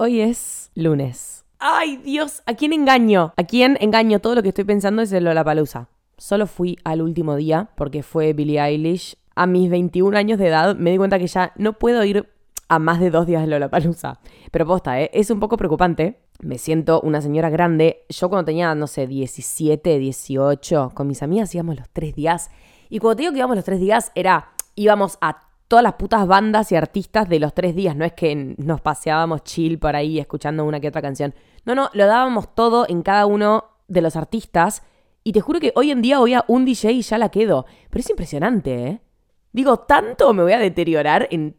Hoy es lunes. ¡Ay, Dios! ¿A quién engaño? ¿A quién engaño? Todo lo que estoy pensando es el Lollapalooza. Solo fui al último día porque fue Billie Eilish. A mis 21 años de edad me di cuenta que ya no puedo ir a más de dos días de Lollapalooza. Pero posta, ¿eh? es un poco preocupante. Me siento una señora grande. Yo cuando tenía, no sé, 17, 18, con mis amigas íbamos los tres días. Y cuando te digo que íbamos los tres días, era íbamos a todas las putas bandas y artistas de los tres días. No es que nos paseábamos chill por ahí escuchando una que otra canción. No, no, lo dábamos todo en cada uno de los artistas. Y te juro que hoy en día voy a un DJ y ya la quedo. Pero es impresionante, ¿eh? Digo, ¿tanto me voy a deteriorar en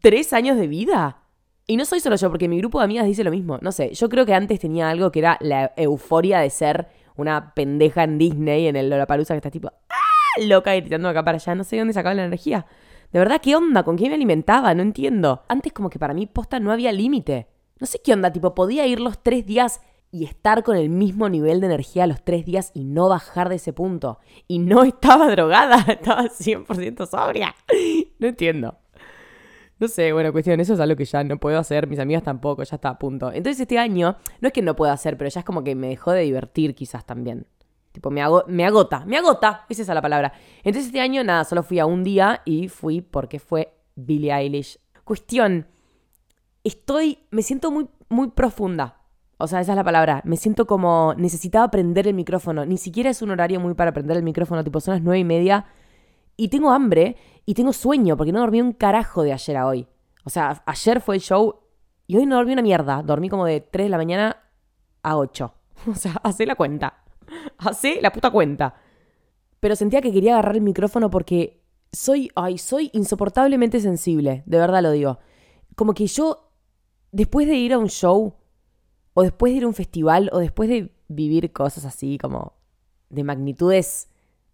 tres años de vida? Y no soy solo yo, porque mi grupo de amigas dice lo mismo. No sé, yo creo que antes tenía algo que era la euforia de ser una pendeja en Disney, en el Lollapalooza, que está tipo, ¡ah! loca y tirando acá para allá. No sé de dónde sacaba la energía. De verdad, ¿qué onda? ¿Con quién me alimentaba? No entiendo. Antes como que para mí posta no había límite. No sé qué onda, tipo, podía ir los tres días y estar con el mismo nivel de energía los tres días y no bajar de ese punto. Y no estaba drogada, estaba 100% sobria. No entiendo. No sé, bueno, cuestión, eso es algo que ya no puedo hacer, mis amigas tampoco, ya está a punto. Entonces este año, no es que no pueda hacer, pero ya es como que me dejó de divertir quizás también. Tipo, me, hago, me agota, me agota, esa es la palabra. Entonces este año, nada, solo fui a un día y fui porque fue Billie Eilish. Cuestión, estoy, me siento muy, muy profunda. O sea, esa es la palabra. Me siento como necesitaba prender el micrófono. Ni siquiera es un horario muy para prender el micrófono, tipo son las nueve y media. Y tengo hambre y tengo sueño porque no dormí un carajo de ayer a hoy. O sea, ayer fue el show y hoy no dormí una mierda. Dormí como de 3 de la mañana a 8. O sea, hace la cuenta. Hacé la puta cuenta. Pero sentía que quería agarrar el micrófono porque soy, ay, soy insoportablemente sensible, de verdad lo digo. Como que yo, después de ir a un show, o después de ir a un festival, o después de vivir cosas así como de magnitudes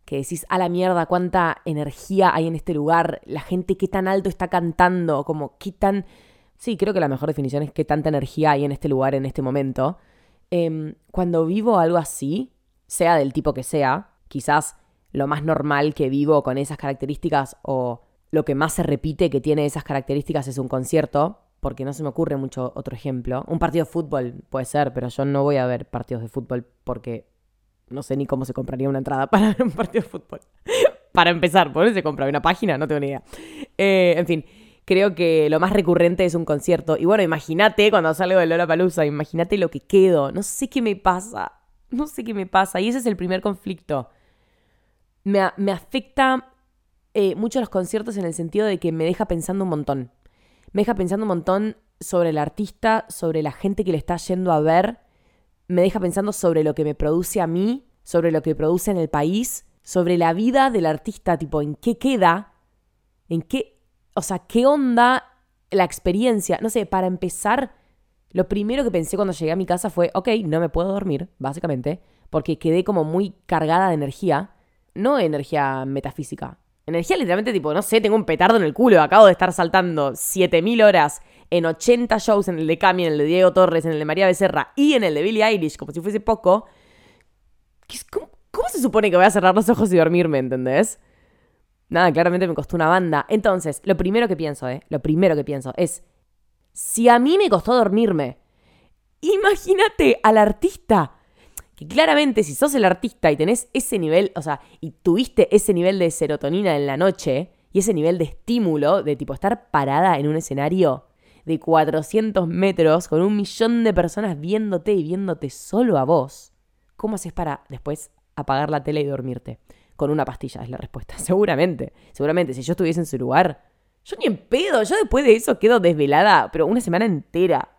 que decís, a la mierda, cuánta energía hay en este lugar, la gente qué tan alto está cantando, como qué tan... Sí, creo que la mejor definición es qué tanta energía hay en este lugar en este momento. Em, cuando vivo algo así, sea del tipo que sea, quizás lo más normal que vivo con esas características o lo que más se repite que tiene esas características es un concierto, porque no se me ocurre mucho otro ejemplo. Un partido de fútbol puede ser, pero yo no voy a ver partidos de fútbol porque no sé ni cómo se compraría una entrada para ver un partido de fútbol. para empezar, ¿por qué se compra una página? No tengo ni idea. Eh, en fin, creo que lo más recurrente es un concierto. Y bueno, imagínate cuando salgo de Lola Palusa, imagínate lo que quedo. No sé qué me pasa. No sé qué me pasa. Y ese es el primer conflicto. Me, me afecta eh, mucho los conciertos en el sentido de que me deja pensando un montón. Me deja pensando un montón sobre el artista, sobre la gente que le está yendo a ver. Me deja pensando sobre lo que me produce a mí, sobre lo que produce en el país, sobre la vida del artista, tipo, en qué queda, en qué, o sea, qué onda la experiencia. No sé, para empezar, lo primero que pensé cuando llegué a mi casa fue, ok, no me puedo dormir, básicamente, porque quedé como muy cargada de energía, no energía metafísica, energía literalmente tipo, no sé, tengo un petardo en el culo, acabo de estar saltando 7000 horas en 80 shows, en el de Cami, en el de Diego Torres, en el de María Becerra y en el de Billie Eilish, como si fuese poco. ¿Cómo, cómo se supone que voy a cerrar los ojos y dormirme, entendés? Nada, claramente me costó una banda. Entonces, lo primero que pienso, ¿eh? Lo primero que pienso es, si a mí me costó dormirme, imagínate al artista. Que claramente si sos el artista y tenés ese nivel, o sea, y tuviste ese nivel de serotonina en la noche y ese nivel de estímulo de tipo estar parada en un escenario de 400 metros con un millón de personas viéndote y viéndote solo a vos, ¿cómo haces para después apagar la tele y dormirte? Con una pastilla es la respuesta, seguramente. Seguramente, si yo estuviese en su lugar, yo ni en pedo, yo después de eso quedo desvelada, pero una semana entera.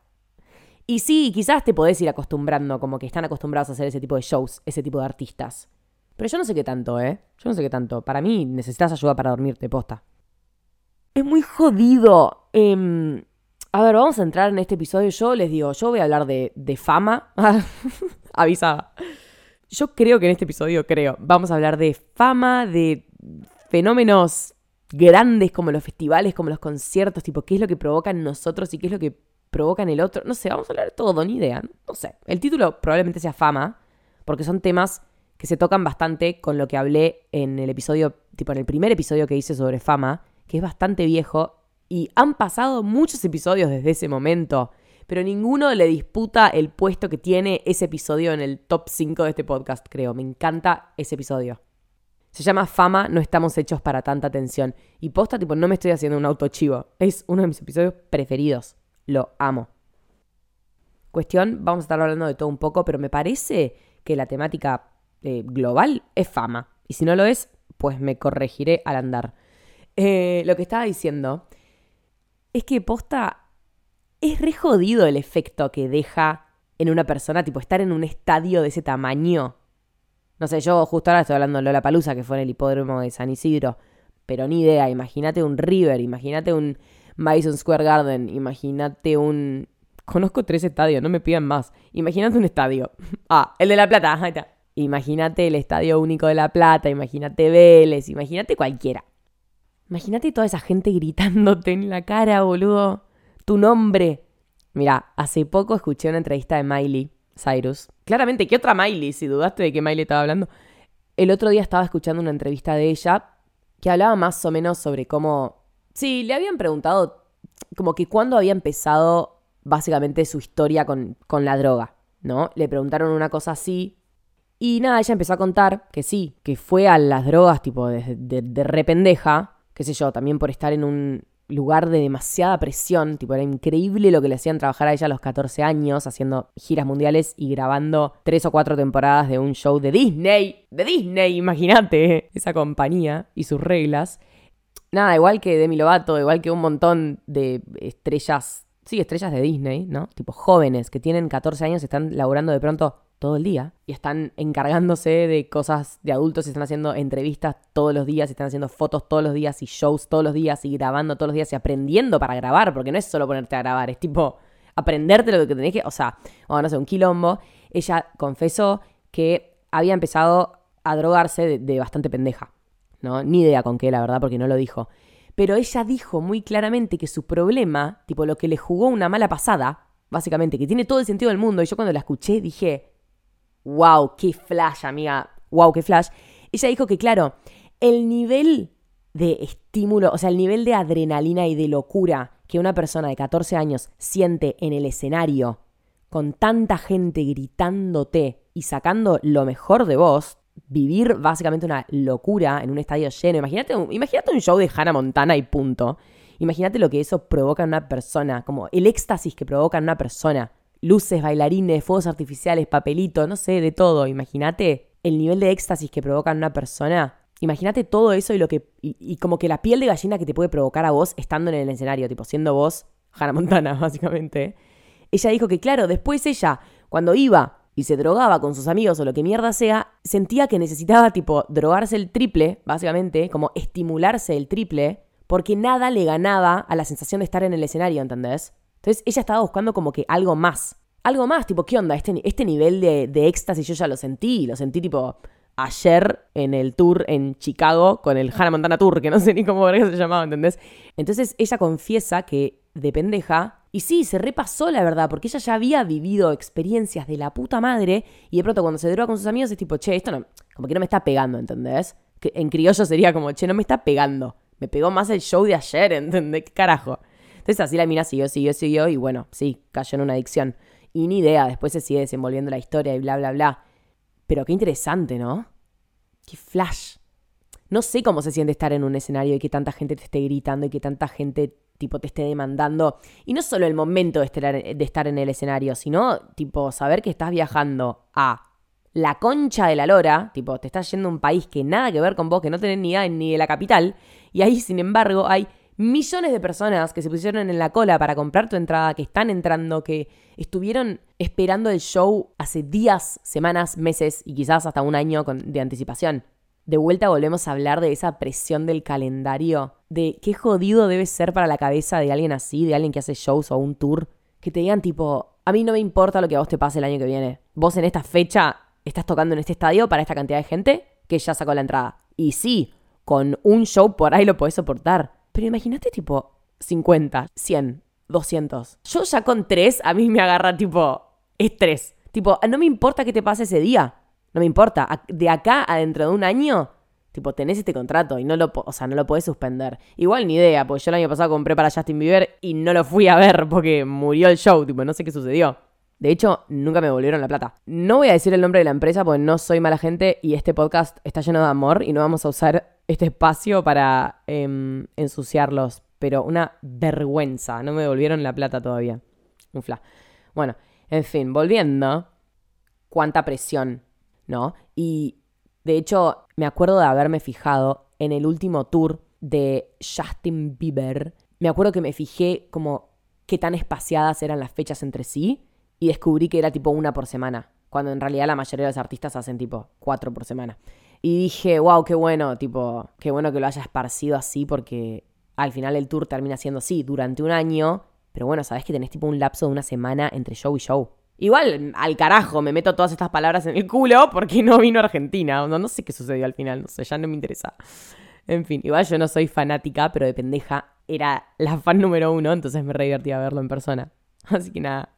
Y sí, quizás te podés ir acostumbrando, como que están acostumbrados a hacer ese tipo de shows, ese tipo de artistas. Pero yo no sé qué tanto, ¿eh? Yo no sé qué tanto. Para mí necesitas ayuda para dormirte, posta. Es muy jodido. Em, a ver, vamos a entrar en este episodio. Yo les digo, yo voy a hablar de, de fama. Avisada. Yo creo que en este episodio, creo, vamos a hablar de fama, de fenómenos grandes como los festivales, como los conciertos, tipo, qué es lo que provocan nosotros y qué es lo que provocan el otro. No sé, vamos a hablar de todo, ni idea. No sé. El título probablemente sea fama, porque son temas que se tocan bastante con lo que hablé en el episodio, tipo en el primer episodio que hice sobre fama, que es bastante viejo, y han pasado muchos episodios desde ese momento, pero ninguno le disputa el puesto que tiene ese episodio en el top 5 de este podcast, creo. Me encanta ese episodio. Se llama Fama, no estamos hechos para tanta atención. Y posta, tipo, no me estoy haciendo un autochivo. Es uno de mis episodios preferidos. Lo amo. Cuestión, vamos a estar hablando de todo un poco, pero me parece que la temática eh, global es fama. Y si no lo es, pues me corregiré al andar. Eh, lo que estaba diciendo es que posta es re jodido el efecto que deja en una persona, tipo estar en un estadio de ese tamaño. No sé, yo justo ahora estoy hablando de Lola Palusa, que fue en el hipódromo de San Isidro, pero ni idea. Imagínate un River, imagínate un Madison Square Garden, imagínate un. Conozco tres estadios, no me pidan más. Imagínate un estadio. Ah, el de La Plata, ahí está. Imagínate el Estadio Único de La Plata, imagínate Vélez, imagínate cualquiera. Imagínate toda esa gente gritándote en la cara, boludo. Tu nombre. Mira, hace poco escuché una entrevista de Miley Cyrus. Claramente, ¿qué otra Miley? Si dudaste de que Miley estaba hablando. El otro día estaba escuchando una entrevista de ella que hablaba más o menos sobre cómo... Sí, le habían preguntado como que cuándo había empezado básicamente su historia con, con la droga, ¿no? Le preguntaron una cosa así y nada, ella empezó a contar que sí, que fue a las drogas tipo de, de, rependeja, qué sé yo, también por estar en un lugar de demasiada presión, tipo era increíble lo que le hacían trabajar a ella a los 14 años, haciendo giras mundiales y grabando tres o cuatro temporadas de un show de Disney, de Disney, imagínate, esa compañía y sus reglas. Nada, igual que Demi Lovato, igual que un montón de estrellas, sí, estrellas de Disney, ¿no? Tipo jóvenes que tienen 14 años, están laburando de pronto todo el día y están encargándose de cosas de adultos, están haciendo entrevistas todos los días, están haciendo fotos todos los días y shows todos los días y grabando todos los días y aprendiendo para grabar, porque no es solo ponerte a grabar, es tipo aprenderte lo que tenés que, o sea, o no sé, un quilombo. Ella confesó que había empezado a drogarse de, de bastante pendeja, ¿no? Ni idea con qué, la verdad, porque no lo dijo. Pero ella dijo muy claramente que su problema, tipo lo que le jugó una mala pasada, básicamente, que tiene todo el sentido del mundo, y yo cuando la escuché dije, wow, qué flash, amiga, wow, qué flash. Ella dijo que, claro, el nivel de estímulo, o sea, el nivel de adrenalina y de locura que una persona de 14 años siente en el escenario, con tanta gente gritándote y sacando lo mejor de vos, vivir básicamente una locura en un estadio lleno. Imagínate un, imagínate un show de Hannah Montana y punto. Imagínate lo que eso provoca en una persona, como el éxtasis que provoca en una persona luces, bailarines, fuegos artificiales, papelito, no sé, de todo. Imagínate el nivel de éxtasis que provoca en una persona. Imagínate todo eso y lo que. Y, como que la piel de gallina que te puede provocar a vos estando en el escenario, tipo, siendo vos Hannah Montana, básicamente. Ella dijo que, claro, después ella, cuando iba y se drogaba con sus amigos o lo que mierda sea, sentía que necesitaba, tipo, drogarse el triple, básicamente, como estimularse el triple, porque nada le ganaba a la sensación de estar en el escenario, ¿entendés? Entonces ella estaba buscando como que algo más. Algo más, tipo, ¿qué onda? Este, este nivel de, de éxtasis yo ya lo sentí. Lo sentí tipo ayer en el tour en Chicago con el Hannah Montana Tour, que no sé ni cómo se llamaba, ¿entendés? Entonces ella confiesa que de pendeja, y sí, se repasó la verdad, porque ella ya había vivido experiencias de la puta madre, y de pronto cuando se droga con sus amigos es tipo, che, esto no, como que no me está pegando, ¿entendés? Que en criollo sería como, che, no me está pegando. Me pegó más el show de ayer, ¿entendés? ¿Qué carajo? Entonces así la mina siguió, siguió, siguió y bueno, sí, cayó en una adicción. Y ni idea, después se sigue desenvolviendo la historia y bla, bla, bla. Pero qué interesante, ¿no? Qué flash. No sé cómo se siente estar en un escenario y que tanta gente te esté gritando y que tanta gente tipo te esté demandando. Y no solo el momento de estar, en el escenario, sino tipo saber que estás viajando a la concha de la lora, tipo te estás yendo a un país que nada que ver con vos, que no tenés ni idea ni de la capital, y ahí sin embargo hay millones de personas que se pusieron en la cola para comprar tu entrada, que están entrando, que estuvieron esperando el show hace días, semanas, meses y quizás hasta un año de anticipación. De vuelta volvemos a hablar de esa presión del calendario, de qué jodido debe ser para la cabeza de alguien así, de alguien que hace shows o un tour, que te digan tipo, a mí no me importa lo que a vos te pase el año que viene. Vos en esta fecha estás tocando en este estadio para esta cantidad de gente que ya sacó la entrada. Y sí, con un show por ahí lo podés soportar. Pero imagínate tipo 50, 100, 200. Yo ya con 3 a mí me agarra tipo estrés. Tipo, no me importa qué te pase ese día. No me importa. De acá a dentro de un año, Tipo, tenés este contrato y no lo, o sea, no lo podés suspender. Igual ni idea, porque yo el año pasado compré para Justin Bieber y no lo fui a ver porque murió el show, tipo, no sé qué sucedió. De hecho, nunca me volvieron la plata. No voy a decir el nombre de la empresa porque no soy mala gente y este podcast está lleno de amor y no vamos a usar este espacio para em, ensuciarlos. Pero una vergüenza, no me devolvieron la plata todavía. Un fla. Bueno, en fin, volviendo. Cuánta presión, ¿no? Y de hecho, me acuerdo de haberme fijado en el último tour de Justin Bieber. Me acuerdo que me fijé como qué tan espaciadas eran las fechas entre sí y descubrí que era tipo una por semana, cuando en realidad la mayoría de los artistas hacen tipo cuatro por semana. Y dije, wow, qué bueno, tipo, qué bueno que lo haya esparcido así porque al final el tour termina siendo así, durante un año, pero bueno, sabes que tenés tipo un lapso de una semana entre show y show. Igual, al carajo, me meto todas estas palabras en el culo porque no vino a Argentina. No, no sé qué sucedió al final, no sé, ya no me interesa. En fin, igual yo no soy fanática, pero de pendeja era la fan número uno, entonces me re divertía verlo en persona. Así que nada.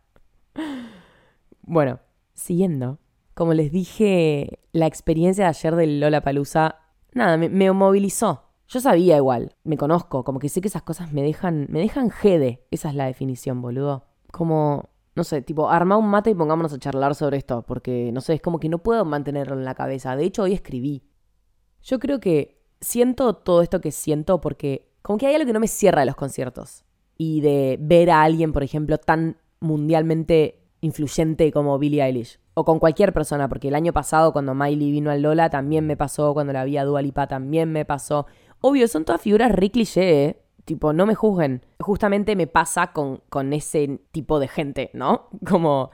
Bueno, siguiendo. Como les dije, la experiencia de ayer del Lola Palusa, nada, me, movilizó. Yo sabía igual, me conozco, como que sé que esas cosas me dejan, me dejan jede. Esa es la definición, boludo. Como, no sé, tipo, arma un mate y pongámonos a charlar sobre esto, porque, no sé, es como que no puedo mantenerlo en la cabeza. De hecho, hoy escribí. Yo creo que siento todo esto que siento porque como que hay algo que no me cierra de los conciertos. Y de ver a alguien, por ejemplo, tan mundialmente influyente como Billie Eilish. O con cualquier persona, porque el año pasado cuando Miley vino al Lola también me pasó, cuando la vi a Dua Lipa también me pasó. Obvio, son todas figuras re cliché, ¿eh? Tipo, no me juzguen. Justamente me pasa con, con ese tipo de gente, ¿no? Como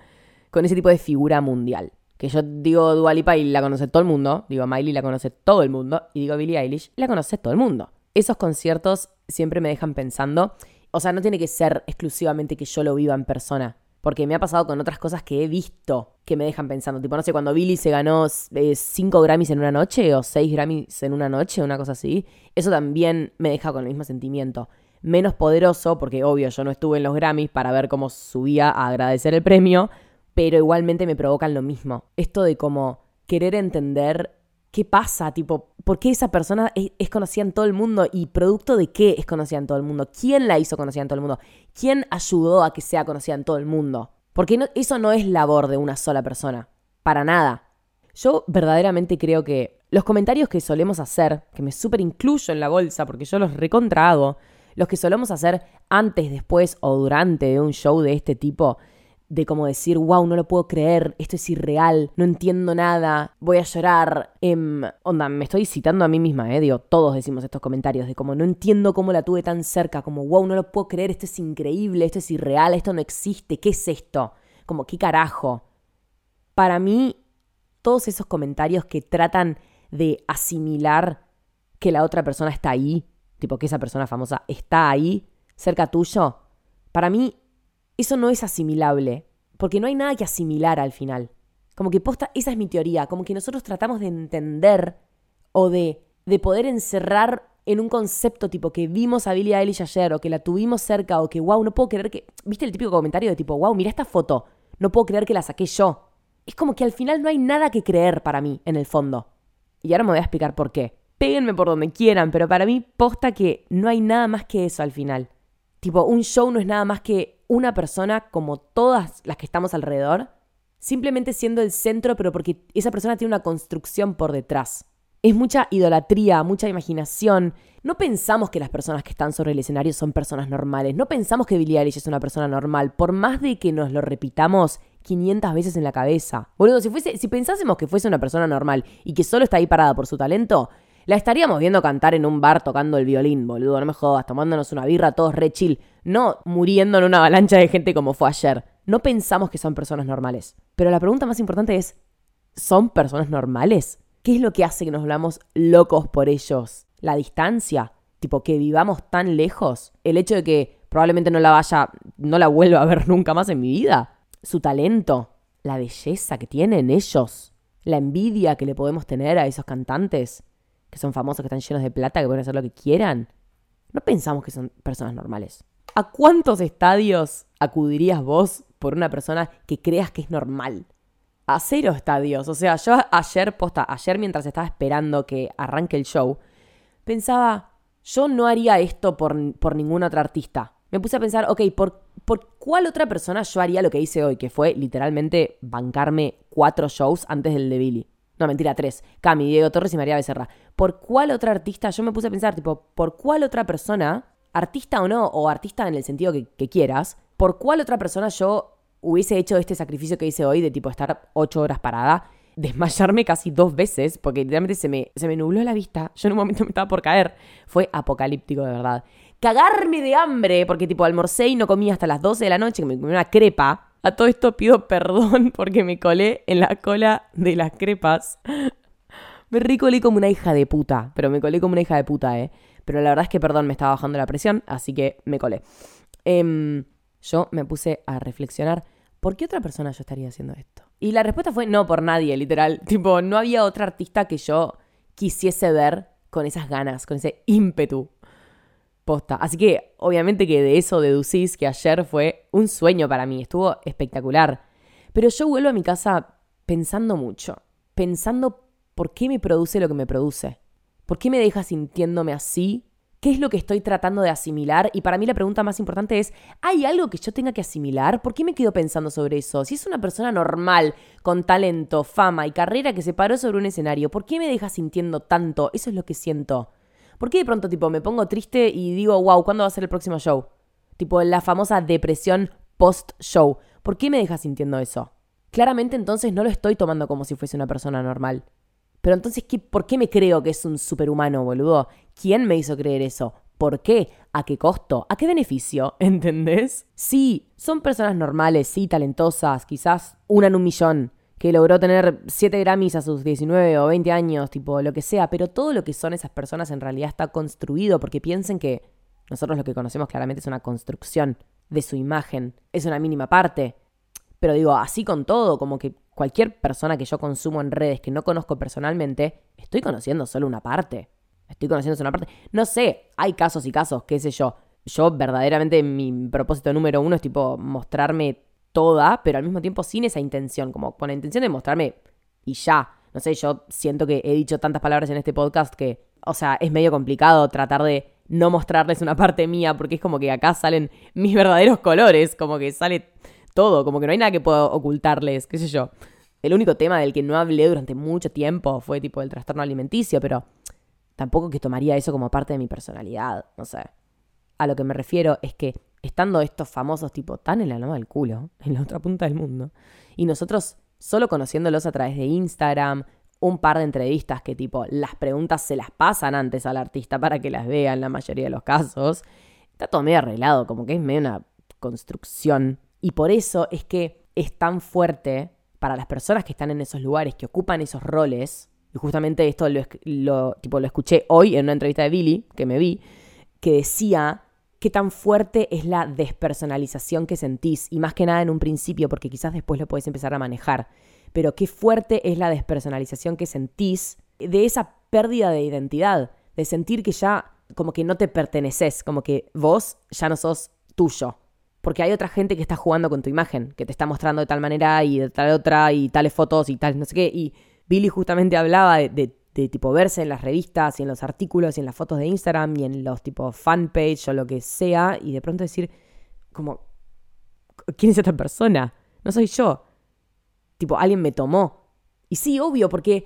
con ese tipo de figura mundial. Que yo digo Dua Lipa y la conoce todo el mundo. Digo Miley la conoce todo el mundo. Y digo Billie Eilish la conoce todo el mundo. Esos conciertos siempre me dejan pensando. O sea, no tiene que ser exclusivamente que yo lo viva en persona. Porque me ha pasado con otras cosas que he visto que me dejan pensando. Tipo, no sé, cuando Billy se ganó 5 Grammys en una noche o 6 Grammys en una noche, una cosa así. Eso también me deja con el mismo sentimiento. Menos poderoso, porque obvio yo no estuve en los Grammys para ver cómo subía a agradecer el premio, pero igualmente me provocan lo mismo. Esto de como querer entender qué pasa, tipo, por qué esa persona es, conocida en todo el mundo y producto de qué es conocida en todo el mundo, quién la hizo conocida en todo el mundo, quién ayudó a que sea conocida en todo el mundo. Porque eso no es labor de una sola persona, para nada. Yo verdaderamente creo que los comentarios que solemos hacer, que me súper incluyo en la bolsa porque yo los recontra hago, los que solemos hacer antes, después o durante de un show de este tipo, de como decir, wow, no lo puedo creer, esto es irreal, no entiendo nada, voy a llorar. Em, onda, me estoy citando a mí misma, eh, digo, todos decimos estos comentarios de como no entiendo cómo la tuve tan cerca, como wow, no lo puedo creer, esto es increíble, esto es irreal, esto no existe, ¿qué es esto? Como, ¿qué carajo? Para mí, todos esos comentarios que tratan de asimilar que la otra persona está ahí, tipo que esa persona famosa está ahí, cerca tuyo, para mí eso no es asimilable, porque no hay nada que asimilar al final. Como que posta, esa es mi teoría, como que nosotros tratamos de entender o de, de poder encerrar en un concepto tipo que vimos a Billie Eilish ayer o que la tuvimos cerca o que wow, no puedo creer que... ¿Viste el típico comentario de tipo, wow, mira esta foto, no puedo creer que la saqué yo? Es como que al final no hay nada que creer para mí en el fondo. Y ahora me voy a explicar por qué. Péguenme por donde quieran, pero para mí posta que no hay nada más que eso al final. Tipo, un show no es nada más que una persona como todas las que estamos alrededor, simplemente siendo el centro, pero porque esa persona tiene una construcción por detrás. Es mucha idolatría, mucha imaginación. No pensamos que las personas que están sobre el escenario son personas normales. No pensamos que Billie Eilish es una persona normal, por más de que nos lo repitamos 500 veces en la cabeza. Boludo, si, fuese, si pensásemos que fuese una persona normal y que solo está ahí parada por su talento, la estaríamos viendo cantar en un bar tocando el violín, boludo, no me jodas, tomándonos una birra todos re chill, no muriendo en una avalancha de gente como fue ayer. No pensamos que son personas normales. Pero la pregunta más importante es, ¿son personas normales? ¿Qué es lo que hace que nos volvamos locos por ellos? ¿La distancia? Tipo, que vivamos tan lejos. El hecho de que probablemente no la vaya, no la vuelva a ver nunca más en mi vida. Su talento, la belleza que tienen ellos, la envidia que le podemos tener a esos cantantes que son famosos, que están llenos de plata, que pueden hacer lo que quieran, no pensamos que son personas normales. ¿A cuántos estadios acudirías vos por una persona que creas que es normal? a cero estadios. O sea, yo ayer, posta, ayer mientras estaba esperando que arranque el show, pensaba, yo no haría esto por, por ningún otro artista. Me puse a pensar, ok, ¿por, ¿por cuál otra persona yo haría lo que hice hoy? Que fue literalmente bancarme cuatro shows antes del de Billy. No, mentira, tres. Cami, Diego Torres y María Becerra. ¿Por cuál otra artista? Yo me puse a pensar, tipo, ¿por cuál otra persona, artista o no, o artista en el sentido que, quieras, ¿por cuál otra persona yo hubiese hecho este sacrificio que hice hoy de tipo estar ocho horas parada, desmayarme casi dos veces, porque literalmente se me, se me nubló la vista, yo en un momento me estaba por caer, fue apocalíptico de verdad. Cagarme de hambre, porque tipo almorcé y no comí hasta las 12 de la noche, que me comí una crepa. A todo esto pido perdón porque me colé en la cola de las crepas. Me ricolé como una hija de puta, pero me colé como una hija de puta, ¿eh? Pero la verdad es que, perdón, me estaba bajando la presión, así que me colé. Eh, yo me puse a reflexionar, ¿por qué otra persona yo estaría haciendo esto? Y la respuesta fue no por nadie, literal. Tipo, no había otra artista que yo quisiese ver con esas ganas, con ese ímpetu. Así que, obviamente que de eso deducís que ayer fue un sueño para mí, estuvo espectacular. Pero yo vuelvo a mi casa pensando mucho, pensando por qué me produce lo que me produce. ¿Por qué me deja sintiéndome así ¿Qué es lo que estoy tratando de asimilar? Y para mí la pregunta más importante es, ¿hay algo que yo tenga que asimilar? ¿Por qué me quedo pensando sobre eso? Si es una persona normal, con talento, fama y carrera que se paró sobre un escenario, ¿por qué me deja sintiendo tanto? Eso es lo que siento. ¿Por qué de pronto tipo me pongo triste y digo, wow, ¿cuándo va a ser el próximo show? Tipo la famosa depresión post-show. ¿Por qué me deja sintiendo eso? Claramente entonces no lo estoy tomando como si fuese una persona normal. Pero entonces, ¿qué, ¿por qué me creo que es un superhumano, boludo? ¿Quién me hizo creer eso? ¿Por qué? ¿A qué costo? ¿A qué beneficio? ¿Entendés? Sí, son personas normales, sí, talentosas, quizás una en un millón, que logró tener 7 Grammys a sus 19 o 20 años, tipo lo que sea, pero todo lo que son esas personas en realidad está construido porque piensen que nosotros lo que conocemos claramente es una construcción de su imagen, es una mínima parte. Pero digo, así con todo, como que cualquier persona que yo consumo en redes que no conozco personalmente, estoy conociendo solo una parte. Estoy conociendo solo una parte. No sé, hay casos y casos, qué sé yo. Yo verdaderamente mi propósito número uno es tipo mostrarme toda, pero al mismo tiempo sin esa intención, como con la intención de mostrarme y ya. No sé, yo siento que he dicho tantas palabras en este podcast que, o sea, es medio complicado tratar de no mostrarles una parte mía, porque es como que acá salen mis verdaderos colores, como que sale todo, como que no hay nada que pueda ocultarles, qué sé yo. El único tema del que no hablé durante mucho tiempo fue tipo el trastorno alimenticio, pero tampoco que tomaría eso como parte de mi personalidad, no sé. A lo que me refiero es que estando estos famosos tipo tan en la loma del culo, en la otra punta del mundo, y nosotros solo conociéndolos a través de Instagram, un par de entrevistas que tipo las preguntas se las pasan antes al artista para que las vea en la mayoría de los casos, está todo medio arreglado, como que es medio una construcción y por eso es que es tan fuerte para las personas que están en esos lugares, que ocupan esos roles. Y justamente esto lo, tipo, lo escuché hoy en una entrevista de Billy, que me vi, que decía qué tan fuerte es la despersonalización que sentís. Y más que nada en un principio, porque quizás después lo puedes empezar a manejar. Pero qué fuerte es la despersonalización que sentís de esa pérdida de identidad. De sentir que ya como que no te perteneces, como que vos ya no sos tuyo porque hay otra gente que está jugando con tu imagen, que te está mostrando de tal manera y de tal otra y tales fotos y tal, no sé qué. Y Billy justamente hablaba de, tipo verse en las revistas y en los artículos y en las fotos de Instagram y en los tipo fanpage o lo que sea y de pronto decir como, ¿quién es esta persona? No soy yo. Tipo, alguien me tomó. Y sí, obvio, porque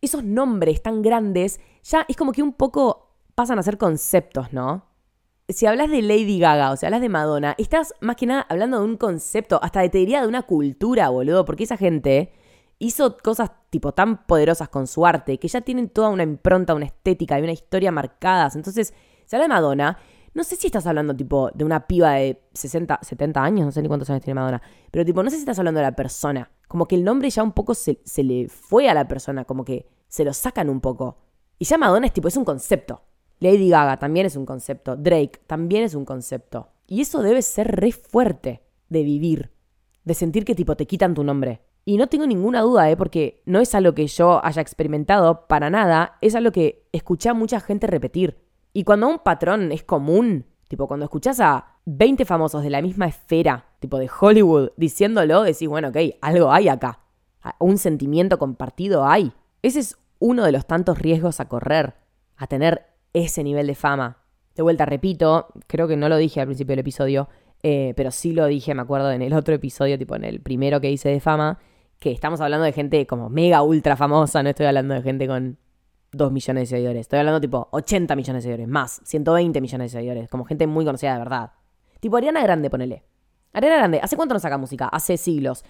esos nombres tan grandes ya es como que un poco pasan a ser conceptos, ¿no? si hablas de Lady Gaga o si hablas de Madonna, estás más que nada hablando de un concepto, hasta de, te diría de una cultura, boludo, porque esa gente hizo cosas tipo tan poderosas con su arte que ya tienen toda una impronta, una estética y una historia marcadas. Entonces, si hablas de Madonna, no sé si estás hablando tipo de una piba de 60, 70 años, no sé ni cuántos años tiene Madonna, pero tipo, no sé si estás hablando de la persona. Como que el nombre ya un poco se, se le fue a la persona, como que se lo sacan un poco. Y ya Madonna es tipo, es un concepto. Lady Gaga también es un concepto, Drake también es un concepto. Y eso debe ser re fuerte de vivir, de sentir que tipo te quitan tu nombre. Y no tengo ninguna duda, ¿eh? porque no es algo que yo haya experimentado para nada, es algo que escuché a mucha gente repetir. Y cuando un patrón es común, tipo cuando escuchás a 20 famosos de la misma esfera, tipo de Hollywood, diciéndolo, decís, bueno, ok, algo hay acá. un sentimiento compartido hay. Ese es uno de los tantos riesgos a correr, a tener ese nivel de fama. De vuelta, repito, creo que no lo dije al principio del episodio, eh, pero sí lo dije, me acuerdo, en el otro episodio, tipo en el primero que hice de fama, que estamos hablando de gente como mega ultra famosa, no estoy hablando de gente con 2 millones de seguidores, estoy hablando tipo 80 millones de seguidores, más, 120 millones de seguidores, como gente muy conocida de verdad. Tipo Ariana Grande, ponele. Ariana Grande, ¿hace cuánto no saca música? Hace siglos.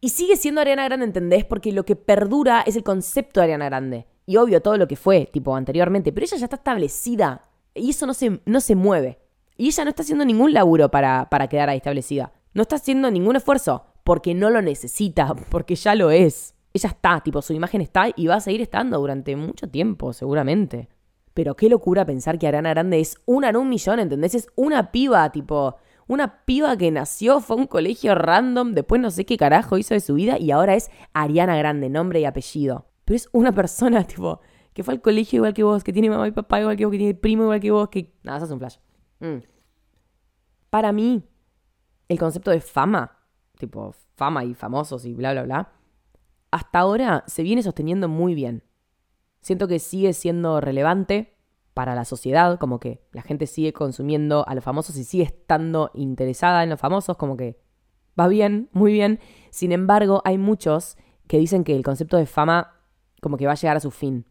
Y sigue siendo Ariana Grande, ¿entendés? Porque lo que perdura es el concepto de Ariana Grande. Y obvio todo lo que fue, tipo, anteriormente. Pero ella ya está establecida. Y eso no se, no se mueve. Y ella no está haciendo ningún laburo para, para quedar ahí establecida. No está haciendo ningún esfuerzo. Porque no lo necesita. Porque ya lo es. Ella está, tipo, su imagen está y va a seguir estando durante mucho tiempo, seguramente. Pero qué locura pensar que Ariana Grande es una en un millón, ¿entendés? Es una piba, tipo, una piba que nació, fue a un colegio random, después no sé qué carajo hizo de su vida y ahora es Ariana Grande, nombre y apellido. Pero es una persona, tipo, que fue al colegio igual que vos, que tiene mamá y papá igual que vos, que tiene primo igual que vos, que... Nada, eso es un flash. Mm. Para mí, el concepto de fama, tipo fama y famosos y bla, bla, bla, hasta ahora se viene sosteniendo muy bien. Siento que sigue siendo relevante, para la sociedad, como que la gente sigue consumiendo a los famosos y sigue estando interesada en los famosos, como que va bien, muy bien. Sin embargo, hay muchos que dicen que el concepto de fama como que va a llegar a su fin.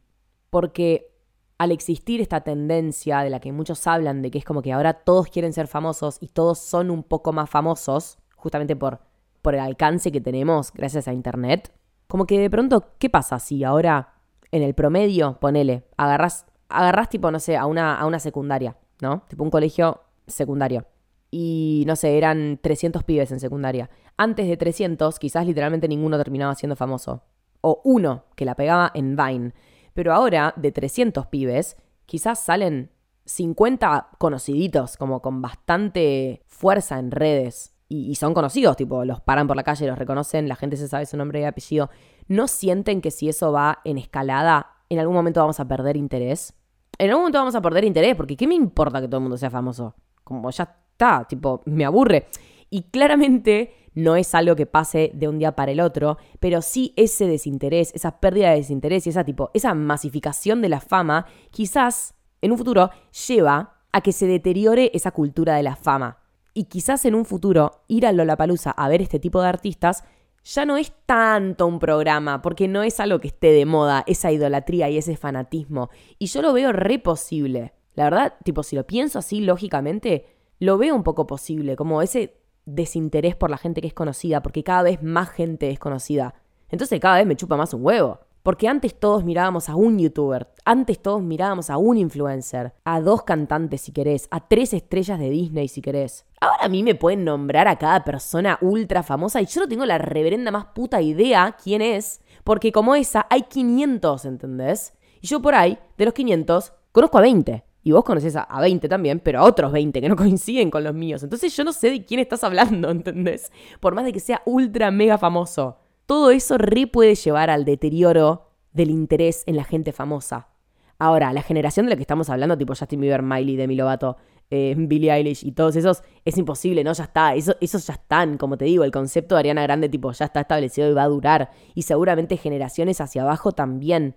Porque al existir esta tendencia de la que muchos hablan, de que es como que ahora todos quieren ser famosos y todos son un poco más famosos, justamente por, por el alcance que tenemos gracias a Internet, como que de pronto, ¿qué pasa si ahora en el promedio, ponele, agarras agarrás tipo, no sé, a una, a una secundaria, ¿no? Tipo un colegio secundario. Y no sé, eran 300 pibes en secundaria. Antes de 300, quizás literalmente ninguno terminaba siendo famoso. O uno que la pegaba en Vine. Pero ahora, de 300 pibes, quizás salen 50 conociditos, como con bastante fuerza en redes. Y, son conocidos, tipo, los paran por la calle, los reconocen, la gente se sabe su nombre y apellido. ¿No sienten que si eso va en escalada, en algún momento vamos a perder interés? en algún momento vamos a perder interés, porque ¿qué me importa que todo el mundo sea famoso? Como ya está, tipo, me aburre. Y claramente no es algo que pase de un día para el otro, pero sí ese desinterés, esa pérdida de desinterés y esa tipo, esa masificación de la fama, quizás en un futuro lleva a que se deteriore esa cultura de la fama. Y quizás en un futuro ir a Lollapalooza a ver este tipo de artistas ya no es tanto un programa, porque no es algo que esté de moda, esa idolatría y ese fanatismo. Y yo lo veo re posible. La verdad, tipo, si lo pienso así lógicamente, lo veo un poco posible, como ese desinterés por la gente que es conocida, porque cada vez más gente es conocida. Entonces cada vez me chupa más un huevo. Porque antes todos mirábamos a un youtuber, antes todos mirábamos a un influencer, a dos cantantes si querés, a tres estrellas de Disney si querés. Ahora a mí me pueden nombrar a cada persona ultra famosa y yo no tengo la reverenda más puta idea quién es, porque como esa hay 500, ¿entendés? Y yo por ahí, de los 500, conozco a 20. Y vos conoces a, 20 también, pero a otros 20 que no coinciden con los míos. Entonces yo no sé de quién estás hablando, ¿entendés? Por más de que sea ultra mega famoso todo eso re puede llevar al deterioro del interés en la gente famosa. Ahora, la generación de la que estamos hablando, tipo Justin Bieber, Miley, Demi Lovato, eh, Billie Eilish y todos esos, es imposible, ¿no? Ya está, eso, esos ya están, como te digo, el concepto de Ariana Grande, tipo, ya está establecido y va a durar. Y seguramente generaciones hacia abajo también.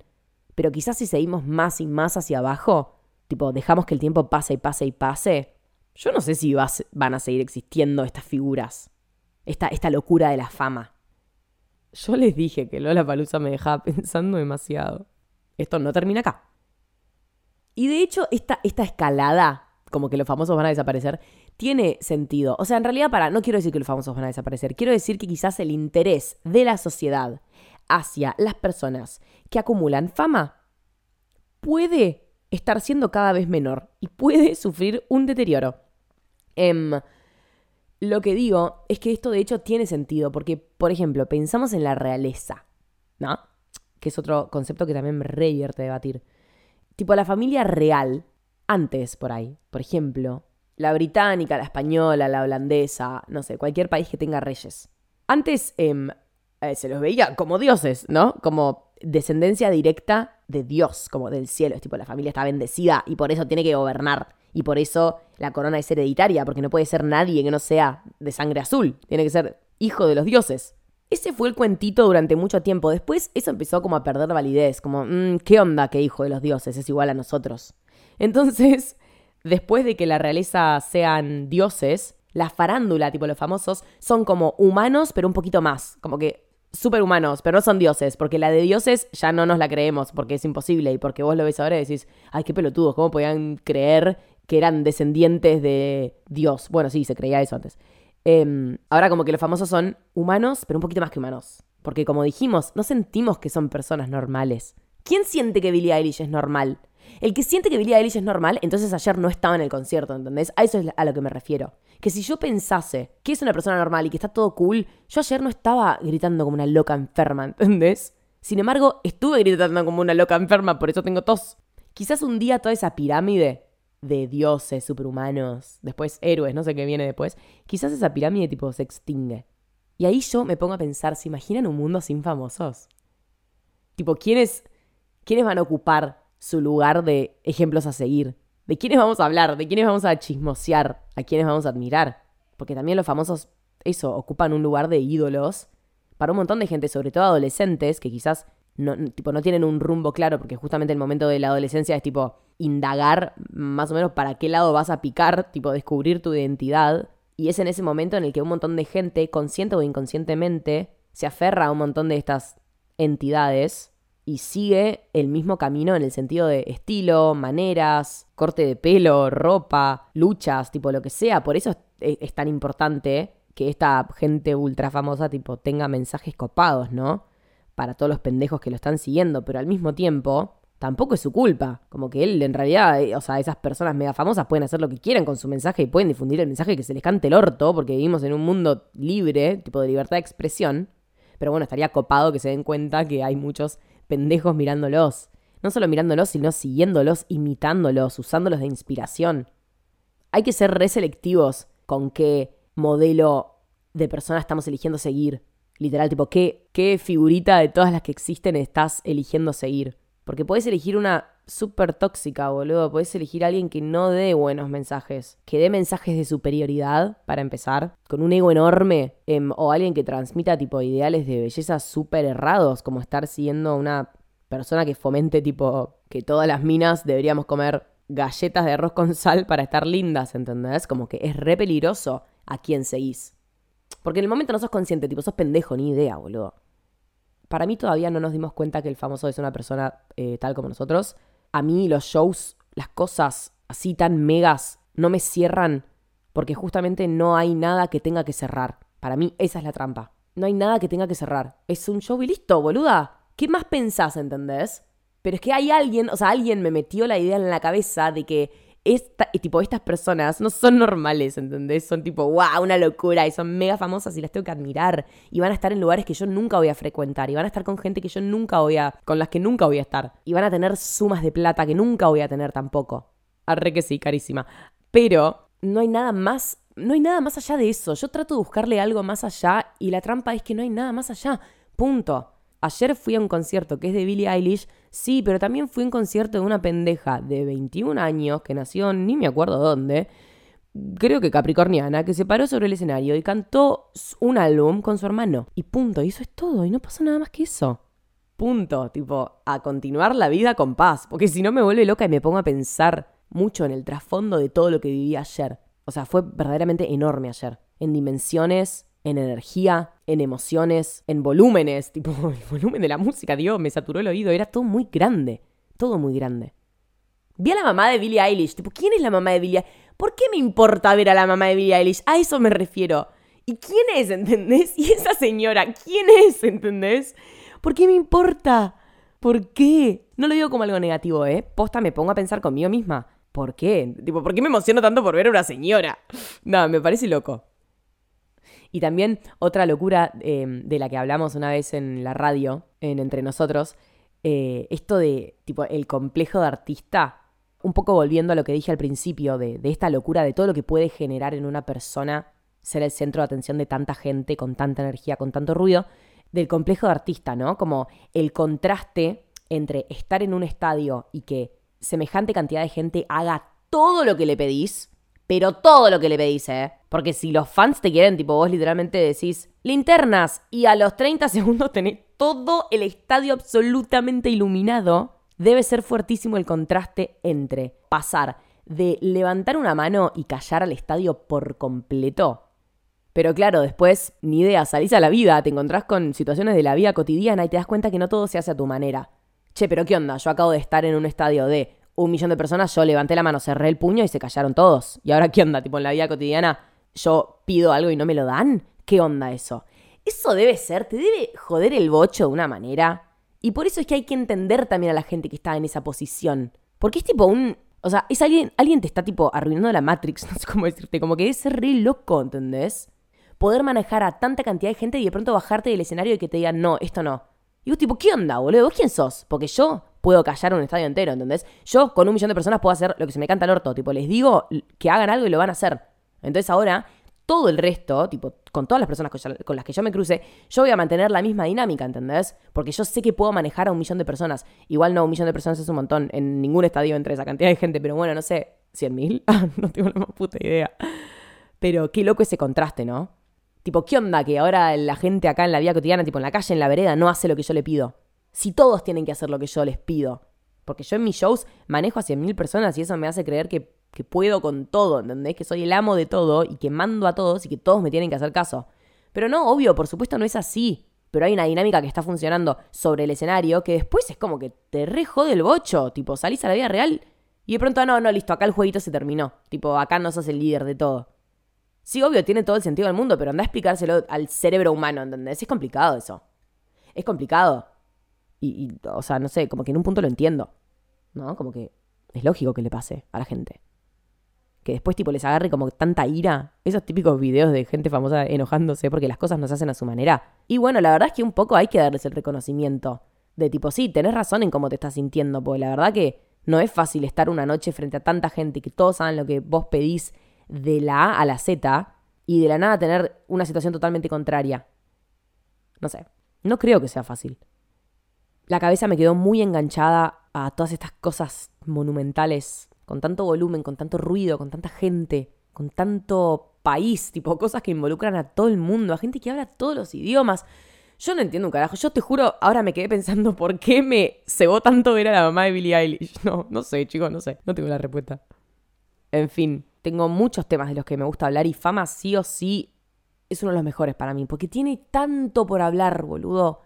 Pero quizás si seguimos más y más hacia abajo, tipo, dejamos que el tiempo pase y pase y pase, yo no sé si van a seguir existiendo estas figuras, esta locura de la fama. Yo les dije que Lola Palusa me dejaba pensando demasiado. Esto no termina acá. Y de hecho, esta, esta escalada, como que los famosos van a desaparecer, tiene sentido. O sea, en realidad, para, no quiero decir que los famosos van a desaparecer, quiero decir que quizás el interés de la sociedad hacia las personas que acumulan fama puede estar siendo cada vez menor y puede sufrir un deterioro. Em, lo que digo es que esto de hecho tiene sentido, porque, por ejemplo, pensamos en la realeza, ¿no? Que es otro concepto que también me revierte debatir. Tipo, la familia real, antes por ahí, por ejemplo, la británica, la española, la holandesa, no sé, cualquier país que tenga reyes. Antes em, eh, se los veía como dioses, ¿no? Como descendencia directa de Dios, como del cielo. Es tipo, la familia está bendecida y por eso tiene que gobernar. Y por eso la corona es hereditaria, porque no puede ser nadie que no sea de sangre azul. Tiene que ser hijo de los dioses. Ese fue el cuentito durante mucho tiempo. Después eso empezó como a perder validez, como, mm, ¿qué onda que hijo de los dioses es igual a nosotros? Entonces, después de que la realeza sean dioses, la farándula, tipo los famosos, son como humanos, pero un poquito más. Como que superhumanos, pero no son dioses, porque la de dioses ya no nos la creemos, porque es imposible, y porque vos lo ves ahora y decís, ay, qué pelotudos, ¿cómo podían creer que eran descendientes de Dios? Bueno, sí, se creía eso antes. Em, ahora como que los famosos son humanos, pero un poquito más que humanos. Porque como dijimos, no sentimos que son personas normales. ¿Quién siente que Billie Eilish es normal? El que siente que Billie Eilish es normal, entonces ayer no estaba en el concierto, ¿entendés? A eso es a lo que me refiero. Que si yo pensase que es una persona normal y que está todo cool, yo ayer no estaba gritando como una loca enferma, ¿entendés? Sin embargo, estuve gritando como una loca enferma, por eso tengo tos. Quizás un día toda esa pirámide de dioses, superhumanos, después héroes, no sé qué viene después, quizás esa pirámide tipo se extingue. Y ahí yo me pongo a pensar, ¿se imaginan un mundo sin famosos? Tipo, ¿quiénes, ¿quiénes van a ocupar su lugar de ejemplos a seguir? ¿De quiénes vamos a hablar? ¿De quiénes vamos a chismosear? ¿A quiénes vamos a admirar? Porque también los famosos, eso, ocupan un lugar de ídolos para un montón de gente, sobre todo adolescentes, que quizás no, tipo, no tienen un rumbo claro, porque justamente el momento de la adolescencia es tipo indagar más o menos para qué lado vas a picar, tipo descubrir tu identidad. Y es en ese momento en el que un montón de gente, consciente o inconscientemente, se aferra a un montón de estas entidades y sigue el mismo camino en el sentido de estilo, maneras, corte de pelo, ropa, luchas, tipo lo que sea. Por eso es, es tan importante que esta gente ultra famosa tipo tenga mensajes copados, ¿no? Para todos los pendejos que lo están siguiendo, pero al mismo tiempo tampoco es su culpa. Como que él en realidad, eh, o sea, esas personas mega famosas pueden hacer lo que quieran con su mensaje y pueden difundir el mensaje que se les cante el orto, porque vivimos en un mundo libre, tipo de libertad de expresión. Pero bueno, estaría copado que se den cuenta que hay muchos pendejos mirándolos. No solo mirándolos, sino siguiéndolos, imitándolos, usándolos de inspiración. Hay que ser reselectivos con qué modelo de persona estamos eligiendo seguir. Literal, tipo, ¿qué, ¿qué figurita de todas las que existen estás eligiendo seguir? Porque puedes elegir una súper tóxica, boludo. Puedes elegir a alguien que no dé buenos mensajes. Que dé mensajes de superioridad, para empezar. Con un ego enorme. Em, o alguien que transmita, tipo, ideales de belleza súper errados. Como estar siguiendo una persona que fomente, tipo, que todas las minas deberíamos comer galletas de arroz con sal para estar lindas, ¿entendés? Como que es re peligroso a quien seguís. Porque en el momento no sos consciente, tipo, sos pendejo, ni idea, boludo. Para mí todavía no nos dimos cuenta que el famoso es una persona eh, tal como nosotros. A mí los shows, las cosas así tan megas, no me cierran porque justamente no hay nada que tenga que cerrar. Para mí esa es la trampa. No hay nada que tenga que cerrar. Es un show y listo, boluda. ¿Qué más pensás, entendés? Pero es que hay alguien, o sea, alguien me metió la idea en la cabeza de que esta, tipo, estas personas no son normales, ¿entendés? Son tipo, wow, una locura, y son mega famosas y las tengo que admirar. Y van a estar en lugares que yo nunca voy a frecuentar. Y van a estar con gente que yo nunca voy a. con las que nunca voy a estar. Y van a tener sumas de plata que nunca voy a tener tampoco. Arre que sí, carísima. Pero no hay nada más. No hay nada más allá de eso. Yo trato de buscarle algo más allá y la trampa es que no hay nada más allá. Punto. Ayer fui a un concierto que es de Billie Eilish, sí, pero también fui a un concierto de una pendeja de 21 años que nació ni me acuerdo dónde, creo que capricorniana, que se paró sobre el escenario y cantó un álbum con su hermano. Y punto, y eso es todo, y no pasa nada más que eso. Punto, tipo, a continuar la vida con paz, porque si no me vuelve loca y me pongo a pensar mucho en el trasfondo de todo lo que viví ayer. O sea, fue verdaderamente enorme ayer, en dimensiones, en energía, en emociones, en volúmenes, tipo el volumen de la música, Dios, me saturó el oído, era todo muy grande, todo muy grande. Vi a la mamá de Billie Eilish, tipo, ¿quién es la mamá de Billie Eilish? ¿Por qué me importa ver a la mamá de Billie Eilish? A eso me refiero. ¿Y quién es, entendés? ¿Y esa señora? ¿Quién es, entendés? ¿Por qué me importa? ¿Por qué? No lo digo como algo negativo, ¿eh? Posta, me pongo a pensar conmigo misma. ¿Por qué? Tipo, ¿por qué me emociono tanto por ver a una señora? No, me parece loco. Y también otra locura em, de la que hablamos una vez en la radio, en Entre Nosotros, eh, esto de, tipo, el complejo de artista, un poco volviendo a lo que dije al principio, de, de esta locura, de todo lo que puede generar en una persona ser el centro de atención de tanta gente, con tanta energía, con tanto ruido, del complejo de artista, ¿no? Como el contraste entre estar en un estadio y que semejante cantidad de gente haga todo lo que le pedís, pero todo lo que le pedís, ¿eh? Porque si los fans te quieren, tipo vos literalmente decís linternas y a los 30 segundos tenés todo el estadio absolutamente iluminado, debe ser fuertísimo el contraste entre pasar de levantar una mano y callar al estadio por completo. Pero claro, después, ni idea, salís a la vida, te encontrás con situaciones de la vida cotidiana y te das cuenta que no todo se hace a tu manera. Che, pero ¿qué onda? Yo acabo de estar en un estadio de un millón de personas, yo levanté la mano, cerré el puño y se callaron todos. ¿Y ahora qué onda? Tipo, en la vida cotidiana yo pido algo y no me lo dan. ¿Qué onda eso? Eso debe ser, te debe joder el bocho de una manera. Y por eso es que hay que entender también a la gente que está en esa posición. Porque es tipo un o sea, es alguien, alguien te está tipo arruinando la Matrix, no sé cómo decirte, como que es re loco, ¿entendés? Poder manejar a tanta cantidad de gente y de pronto bajarte del escenario y que te digan, no, esto no. Y vos tipo, ¿qué onda, boludo? ¿Vos quién sos? Porque yo puedo callar un estadio entero, ¿entendés? Yo con un millón de personas puedo hacer lo que se me canta el orto, tipo, les digo que hagan algo y lo van a hacer. Entonces ahora todo el resto, tipo, con todas las personas con las que yo me cruce, yo voy a mantener la misma dinámica, ¿entendés? Porque yo sé que puedo manejar a un millón de personas. Igual no, un millón de personas es un montón. En ningún estadio entre esa cantidad de gente, pero bueno, no sé, ¿cien mil? no tengo la más puta idea. Pero qué loco ese contraste, ¿no? Tipo, ¿qué onda que ahora la gente acá en la vida cotidiana, tipo en la calle, en la vereda, no hace lo que yo le pido? Si todos tienen que hacer lo que yo les pido. Porque yo en mis shows manejo a mil personas y eso me hace creer que que puedo con todo, ¿entendés? Que soy el amo de todo y que mando a todos y que todos me tienen que hacer caso. Pero no, obvio, por supuesto no es así. Pero hay una dinámica que está funcionando sobre el escenario que después es como que te re jode el bocho. Tipo, salís a la vida real y de pronto, no, no, listo, acá el jueguito se terminó. Tipo, acá no sos el líder de todo. Sí, obvio, tiene todo el sentido del mundo, pero anda a explicárselo al cerebro humano, ¿entendés? Es complicado eso. Es complicado. Y, o sea, no sé, como que en un punto lo entiendo. ¿No? Como que es lógico que le pase a la gente que después tipo les agarre como tanta ira. Esos típicos videos de gente famosa enojándose porque las cosas no se hacen a su manera. Y bueno, la verdad es que un poco hay que darles el reconocimiento. De tipo, sí, tenés razón en cómo te estás sintiendo, porque la verdad que no es fácil estar una noche frente a tanta gente que todos saben lo que vos pedís de la A a la Z y de la nada tener una situación totalmente contraria. No sé, no creo que sea fácil. La cabeza me quedó muy enganchada a todas estas cosas monumentales con tanto volumen, con tanto ruido, con tanta gente, con tanto país, tipo cosas que involucran a todo el mundo, a gente que habla todos los idiomas. Yo no entiendo un carajo. Yo te juro, ahora me quedé pensando por qué me cebó tanto ver a la mamá de Billie Eilish. No, no sé, chicos, no sé. No tengo la respuesta. En fin, tengo muchos temas de los que me gusta hablar y Fama sí o sí es uno de los mejores para mí, porque tiene tanto por hablar, boludo.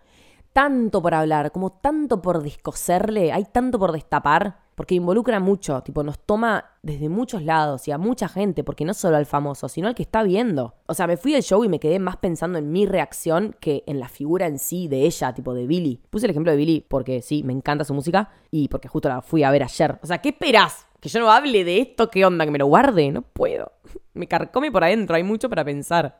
Tanto por hablar, como tanto por descoserle, hay tanto por destapar porque involucra mucho, tipo, nos toma desde muchos lados y a mucha gente, porque no solo al famoso, sino al que está viendo. O sea, me fui del show y me quedé más pensando en mi reacción que en la figura en sí de ella, tipo de Billy. Puse el ejemplo de Billy porque sí, me encanta su música y porque justo la fui a ver ayer. O sea, ¿qué esperás? ¿Que yo no hable de esto? ¿Qué onda? ¿Que me lo guarde? No puedo. Me carcome por adentro, hay mucho para pensar.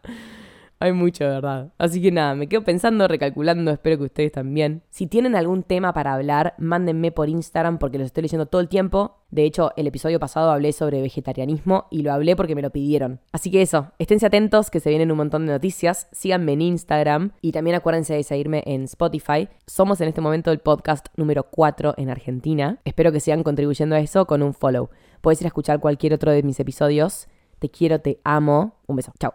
Hay mucho, verdad. Así que nada, me quedo pensando, recalculando, espero que ustedes también. Si tienen algún tema para hablar, mándenme por Instagram porque los estoy leyendo todo el tiempo. De hecho, el episodio pasado hablé sobre vegetarianismo y lo hablé porque me lo pidieron. Así que eso, esténse atentos que se vienen un montón de noticias. Síganme en Instagram y también acuérdense de seguirme en Spotify. Somos en este momento el podcast número 4 en Argentina. Espero que sigan contribuyendo a eso con un follow. Puedes ir a escuchar cualquier otro de mis episodios. Te quiero, te amo. Un beso. Chao.